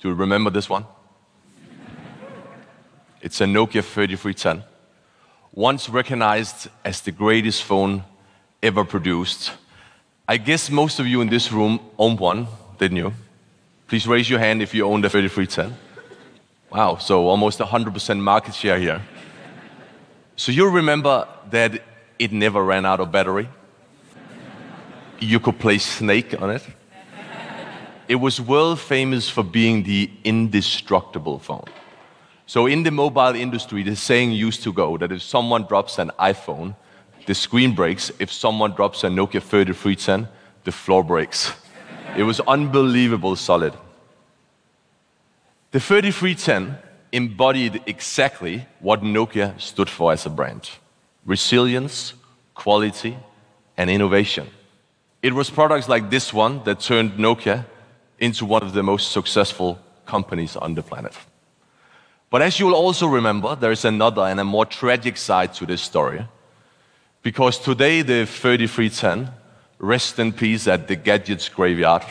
Do you remember this one? It's a Nokia 3310, once recognized as the greatest phone ever produced. I guess most of you in this room owned one, didn't you? Please raise your hand if you owned a 3310. Wow, so almost 100% market share here. So you remember that it never ran out of battery? You could play Snake on it. It was world famous for being the indestructible phone. So in the mobile industry, the saying used to go that if someone drops an iPhone, the screen breaks. If someone drops a Nokia 3310, the floor breaks. It was unbelievable solid. The 3310 embodied exactly what Nokia stood for as a brand resilience, quality, and innovation. It was products like this one that turned Nokia into one of the most successful companies on the planet. But as you'll also remember, there is another and a more tragic side to this story. Because today, the 3310 rest in peace at the gadgets graveyard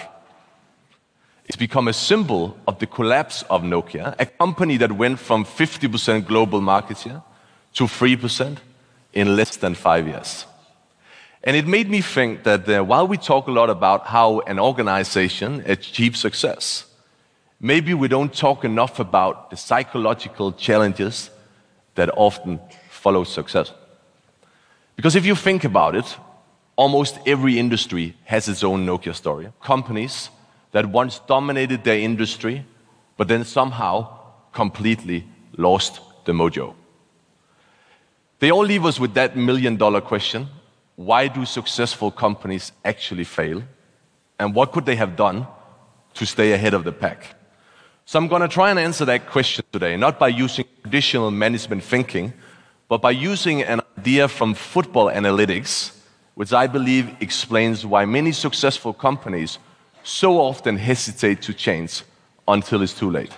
it's become a symbol of the collapse of Nokia, a company that went from 50% global market share to 3% in less than five years. And it made me think that uh, while we talk a lot about how an organization achieves success, maybe we don't talk enough about the psychological challenges that often follow success. Because if you think about it, almost every industry has its own Nokia story. Companies that once dominated their industry, but then somehow completely lost the mojo. They all leave us with that million dollar question why do successful companies actually fail? And what could they have done to stay ahead of the pack? So I'm going to try and answer that question today, not by using traditional management thinking, but by using an idea from football analytics, which I believe explains why many successful companies so often hesitate to change until it's too late.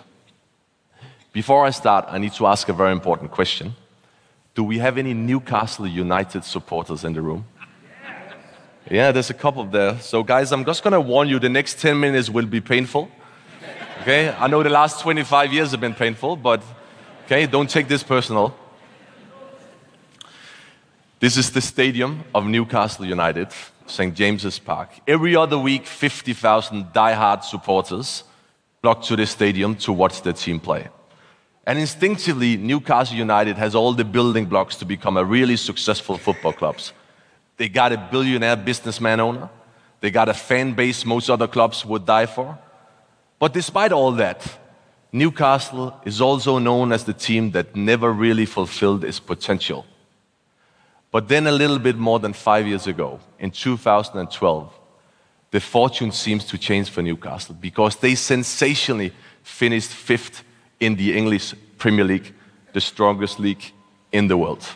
Before I start, I need to ask a very important question. Do we have any Newcastle United supporters in the room? Yeah, there's a couple there. So, guys, I'm just going to warn you the next 10 minutes will be painful. Okay? I know the last 25 years have been painful, but okay, don't take this personal. This is the stadium of Newcastle United. St. James's Park. Every other week, 50,000 die-hard supporters flock to the stadium to watch their team play. And instinctively, Newcastle United has all the building blocks to become a really successful football club. They got a billionaire businessman owner. They got a fan base most other clubs would die for. But despite all that, Newcastle is also known as the team that never really fulfilled its potential. But then, a little bit more than five years ago, in 2012, the fortune seems to change for Newcastle because they sensationally finished fifth in the English Premier League, the strongest league in the world.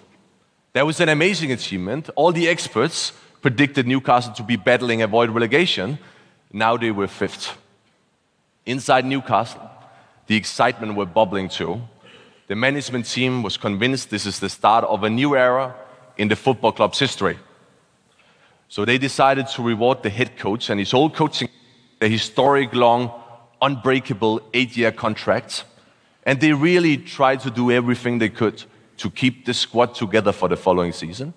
That was an amazing achievement. All the experts predicted Newcastle to be battling avoid relegation. Now they were fifth. Inside Newcastle, the excitement were bubbling too. The management team was convinced this is the start of a new era in the football club's history. So they decided to reward the head coach and his whole coaching, a historic long, unbreakable eight year contract. And they really tried to do everything they could to keep the squad together for the following season,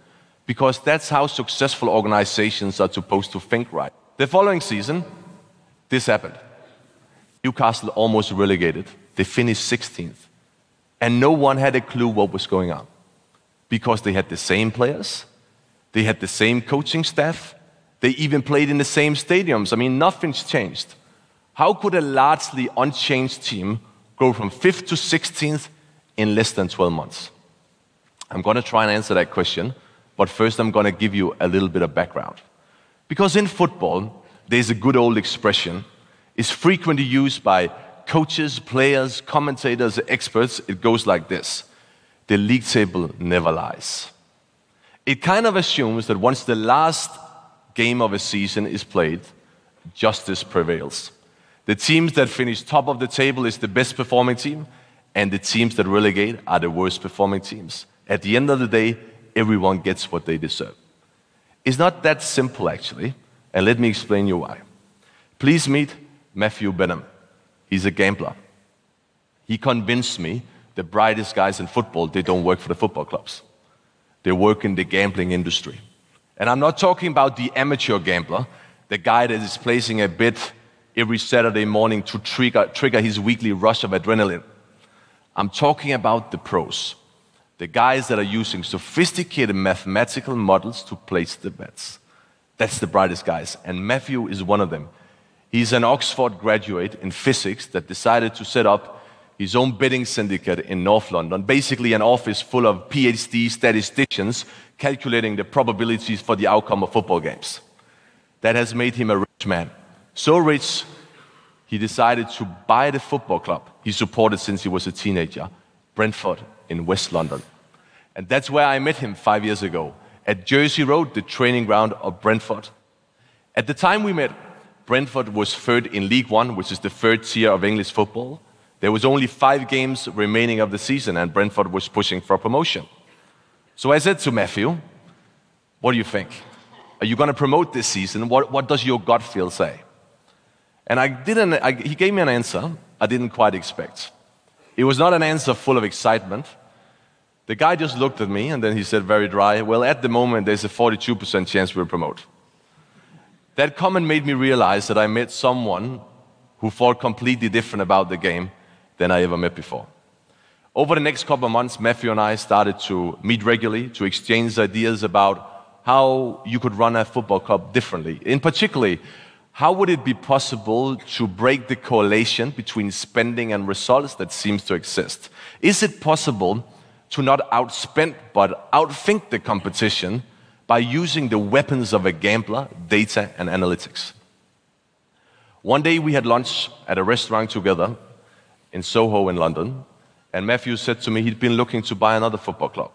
because that's how successful organizations are supposed to think right. The following season, this happened. Newcastle almost relegated. They finished 16th. And no one had a clue what was going on because they had the same players, they had the same coaching staff, they even played in the same stadiums. I mean, nothing's changed. How could a largely unchanged team go from 5th to 16th in less than 12 months? I'm going to try and answer that question, but first I'm going to give you a little bit of background. Because in football, there's a good old expression. It's frequently used by coaches, players, commentators, experts. It goes like this the league table never lies. It kind of assumes that once the last game of a season is played, justice prevails. The teams that finish top of the table is the best performing team, and the teams that relegate are the worst performing teams. At the end of the day, everyone gets what they deserve. It's not that simple, actually, and let me explain you why. Please meet Matthew Benham. He's a gambler. He convinced me the brightest guys in football, they don't work for the football clubs. They work in the gambling industry. And I'm not talking about the amateur gambler, the guy that is placing a bet every Saturday morning to trigger, trigger his weekly rush of adrenaline. I'm talking about the pros, the guys that are using sophisticated mathematical models to place the bets. That's the brightest guys, and Matthew is one of them. He's an Oxford graduate in physics that decided to set up his own betting syndicate in North London, basically an office full of PhD statisticians calculating the probabilities for the outcome of football games. That has made him a rich man. So rich, he decided to buy the football club he supported since he was a teenager, Brentford in West London. And that's where I met him five years ago at Jersey Road, the training ground of Brentford. At the time we met, Brentford was third in League One, which is the third tier of English football. There was only five games remaining of the season, and Brentford was pushing for promotion. So I said to Matthew, What do you think? Are you going to promote this season? What, what does your gut feel say? And I didn't, I, he gave me an answer I didn't quite expect. It was not an answer full of excitement. The guy just looked at me and then he said, very dry, Well, at the moment, there's a 42% chance we'll promote. That comment made me realize that I met someone who thought completely different about the game than I ever met before. Over the next couple of months, Matthew and I started to meet regularly to exchange ideas about how you could run a football club differently. In particular, how would it be possible to break the correlation between spending and results that seems to exist? Is it possible to not outspend but outthink the competition by using the weapons of a gambler, data and analytics. One day we had lunch at a restaurant together in Soho in London, and Matthew said to me he'd been looking to buy another football club.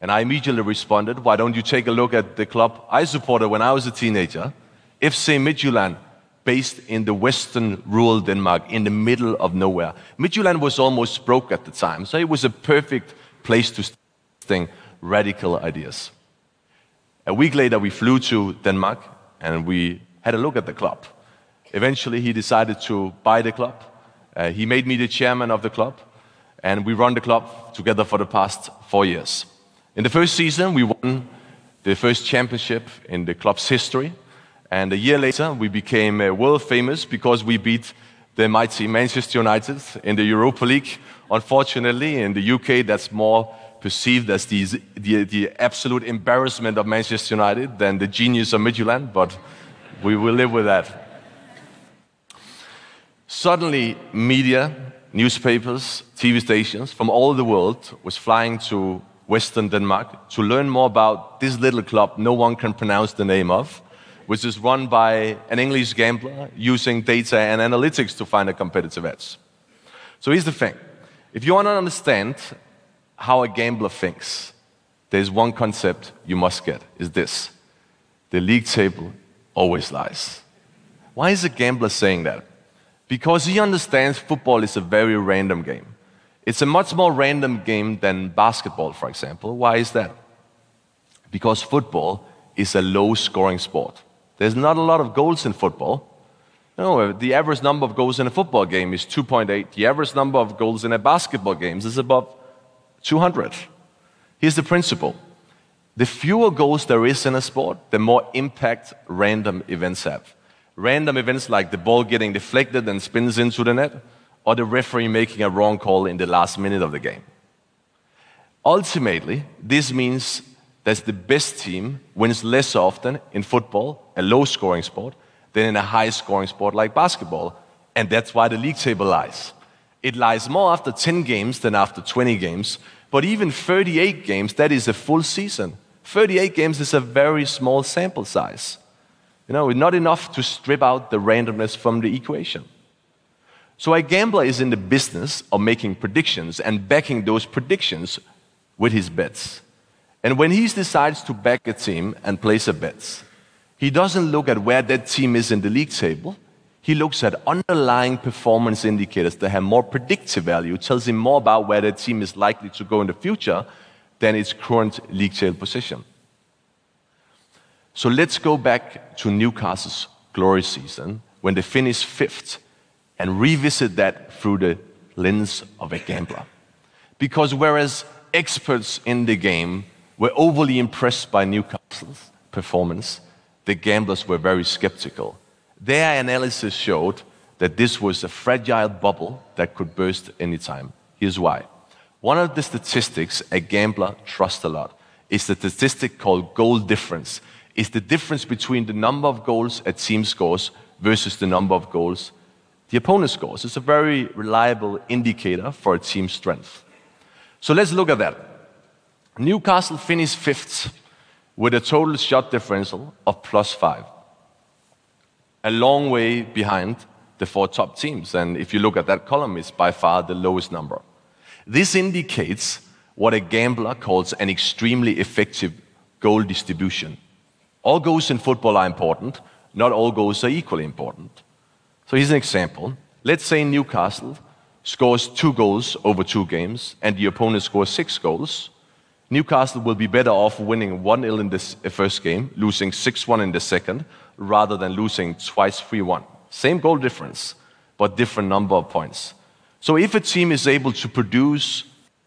And I immediately responded, Why don't you take a look at the club I supported when I was a teenager, FC Midtjylland, based in the western rural Denmark, in the middle of nowhere. Midtjylland was almost broke at the time, so it was a perfect place to think radical ideas. A week later, we flew to Denmark and we had a look at the club. Eventually, he decided to buy the club. Uh, he made me the chairman of the club, and we run the club together for the past four years. In the first season, we won the first championship in the club's history, and a year later, we became uh, world famous because we beat the mighty Manchester United in the Europa League Unfortunately, in the UK, that's more perceived as the, the, the absolute embarrassment of Manchester United than the genius of Midtjylland, but we will live with that. Suddenly, media, newspapers, TV stations from all the world was flying to Western Denmark to learn more about this little club no one can pronounce the name of, which is run by an English gambler using data and analytics to find a competitive edge. So here's the thing if you want to understand how a gambler thinks, there's one concept you must get is this. The league table always lies. Why is a gambler saying that? Because he understands football is a very random game. It's a much more random game than basketball, for example. Why is that? Because football is a low scoring sport. There's not a lot of goals in football, no, the average number of goals in a football game is 2.8. The average number of goals in a basketball game is above 200. Here's the principle the fewer goals there is in a sport, the more impact random events have. Random events like the ball getting deflected and spins into the net, or the referee making a wrong call in the last minute of the game. Ultimately, this means that the best team wins less often in football, a low scoring sport, than in a high scoring sport like basketball. And that's why the league table lies. It lies more after 10 games than after 20 games, but even 38 games, that is a full season. 38 games is a very small sample size. You know, not enough to strip out the randomness from the equation. So a gambler is in the business of making predictions and backing those predictions with his bets. And when he decides to back a team and place a bet, he doesn't look at where that team is in the league table. He looks at underlying performance indicators that have more predictive value, tells him more about where that team is likely to go in the future than its current league table position. So let's go back to Newcastle's glory season when they finished fifth and revisit that through the lens of a gambler. Because whereas experts in the game were overly impressed by Newcastle's performance, the gamblers were very skeptical. Their analysis showed that this was a fragile bubble that could burst anytime. Here's why. One of the statistics a gambler trusts a lot is the statistic called goal difference. It's the difference between the number of goals a team scores versus the number of goals the opponent scores. It's a very reliable indicator for a team's strength. So let's look at that. Newcastle finished fifth with a total shot differential of plus five, a long way behind the four top teams. And if you look at that column, it's by far the lowest number. This indicates what a gambler calls an extremely effective goal distribution. All goals in football are important, not all goals are equally important. So here's an example. Let's say Newcastle scores two goals over two games and the opponent scores six goals. Newcastle will be better off winning 1 0 in the first game, losing 6 1 in the second, rather than losing twice 3 1. Same goal difference, but different number of points. So if a team is able to produce,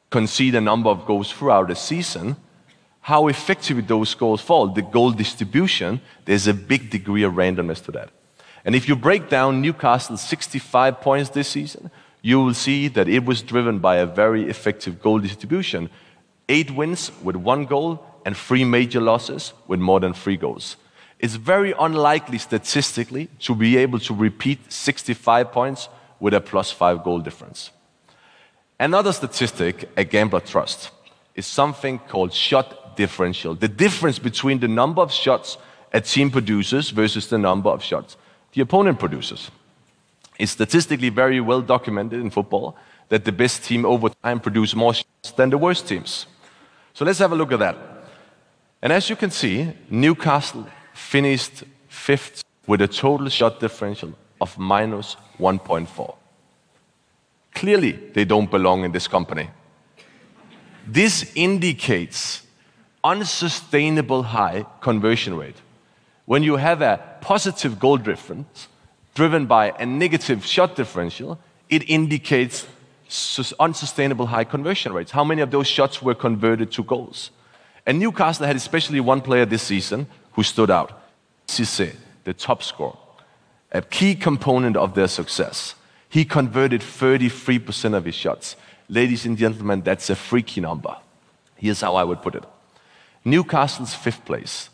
concede a number of goals throughout the season, how effectively those goals fall, the goal distribution, there's a big degree of randomness to that. And if you break down Newcastle's 65 points this season, you will see that it was driven by a very effective goal distribution. Eight wins with one goal and three major losses with more than three goals it's very unlikely statistically to be able to repeat 65 points with a plus five goal difference. Another statistic a gambler trusts is something called shot differential. The difference between the number of shots a team produces versus the number of shots the opponent produces. It's statistically very well documented in football that the best team over time produce more shots than the worst teams. So let's have a look at that. And as you can see, Newcastle finished fifth with a total shot differential of minus 1.4. Clearly, they don't belong in this company. This indicates unsustainable high conversion rate. When you have a positive goal difference driven by a negative shot differential, it indicates unsustainable high conversion rates. How many of those shots were converted to goals? And Newcastle had especially one player this season who stood out. Cisse, the top scorer, a key component of their success. He converted 33% of his shots. Ladies and gentlemen, that's a freaky number. Here's how I would put it Newcastle's fifth place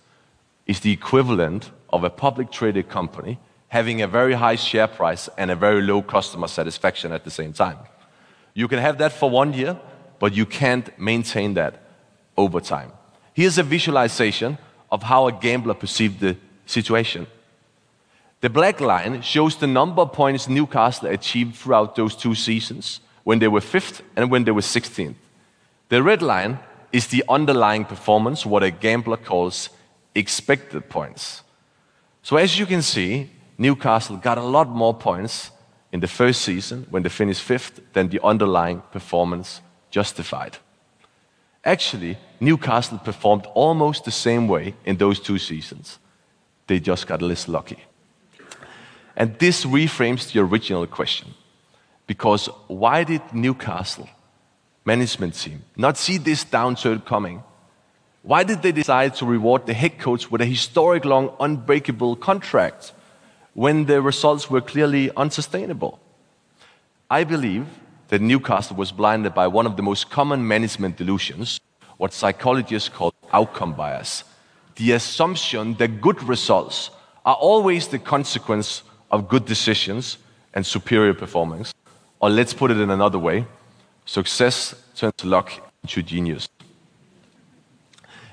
is the equivalent of a public traded company having a very high share price and a very low customer satisfaction at the same time. You can have that for one year, but you can't maintain that over time. Here's a visualization of how a gambler perceived the situation. The black line shows the number of points Newcastle achieved throughout those two seasons when they were fifth and when they were 16th. The red line is the underlying performance, what a gambler calls expected points. So, as you can see, Newcastle got a lot more points in the first season when they finished fifth than the underlying performance justified. Actually, Newcastle performed almost the same way in those two seasons. They just got less lucky. And this reframes the original question. Because why did Newcastle management team not see this downturn coming? Why did they decide to reward the head coach with a historic long, unbreakable contract when the results were clearly unsustainable? I believe that Newcastle was blinded by one of the most common management delusions, what psychologists call outcome bias. The assumption that good results are always the consequence of good decisions and superior performance. Or let's put it in another way success turns luck into genius.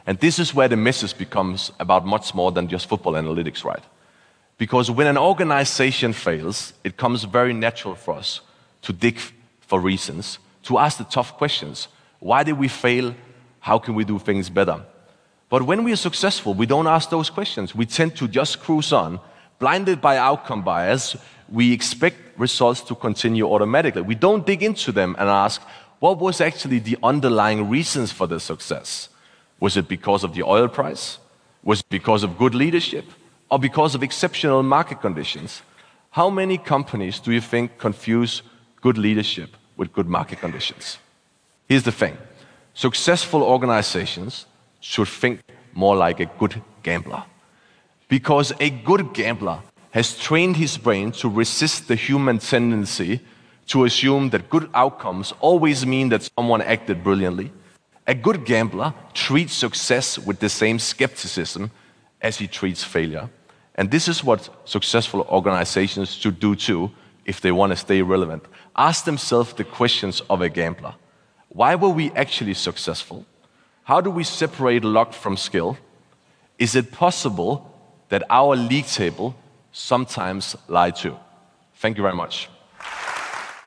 And this is where the message becomes about much more than just football analytics, right? Because when an organization fails, it comes very natural for us to dig for reasons, to ask the tough questions. Why did we fail? How can we do things better? But when we are successful, we don't ask those questions. We tend to just cruise on, blinded by outcome bias. We expect results to continue automatically. We don't dig into them and ask, what was actually the underlying reasons for the success? Was it because of the oil price? Was it because of good leadership? Or because of exceptional market conditions? How many companies do you think confuse good leadership with good market conditions? Here's the thing successful organizations should think more like a good gambler. Because a good gambler has trained his brain to resist the human tendency to assume that good outcomes always mean that someone acted brilliantly. A good gambler treats success with the same skepticism as he treats failure. And this is what successful organizations should do too if they want to stay relevant. Ask themselves the questions of a gambler Why were we actually successful? How do we separate luck from skill? Is it possible that our league table sometimes lie too? Thank you very much.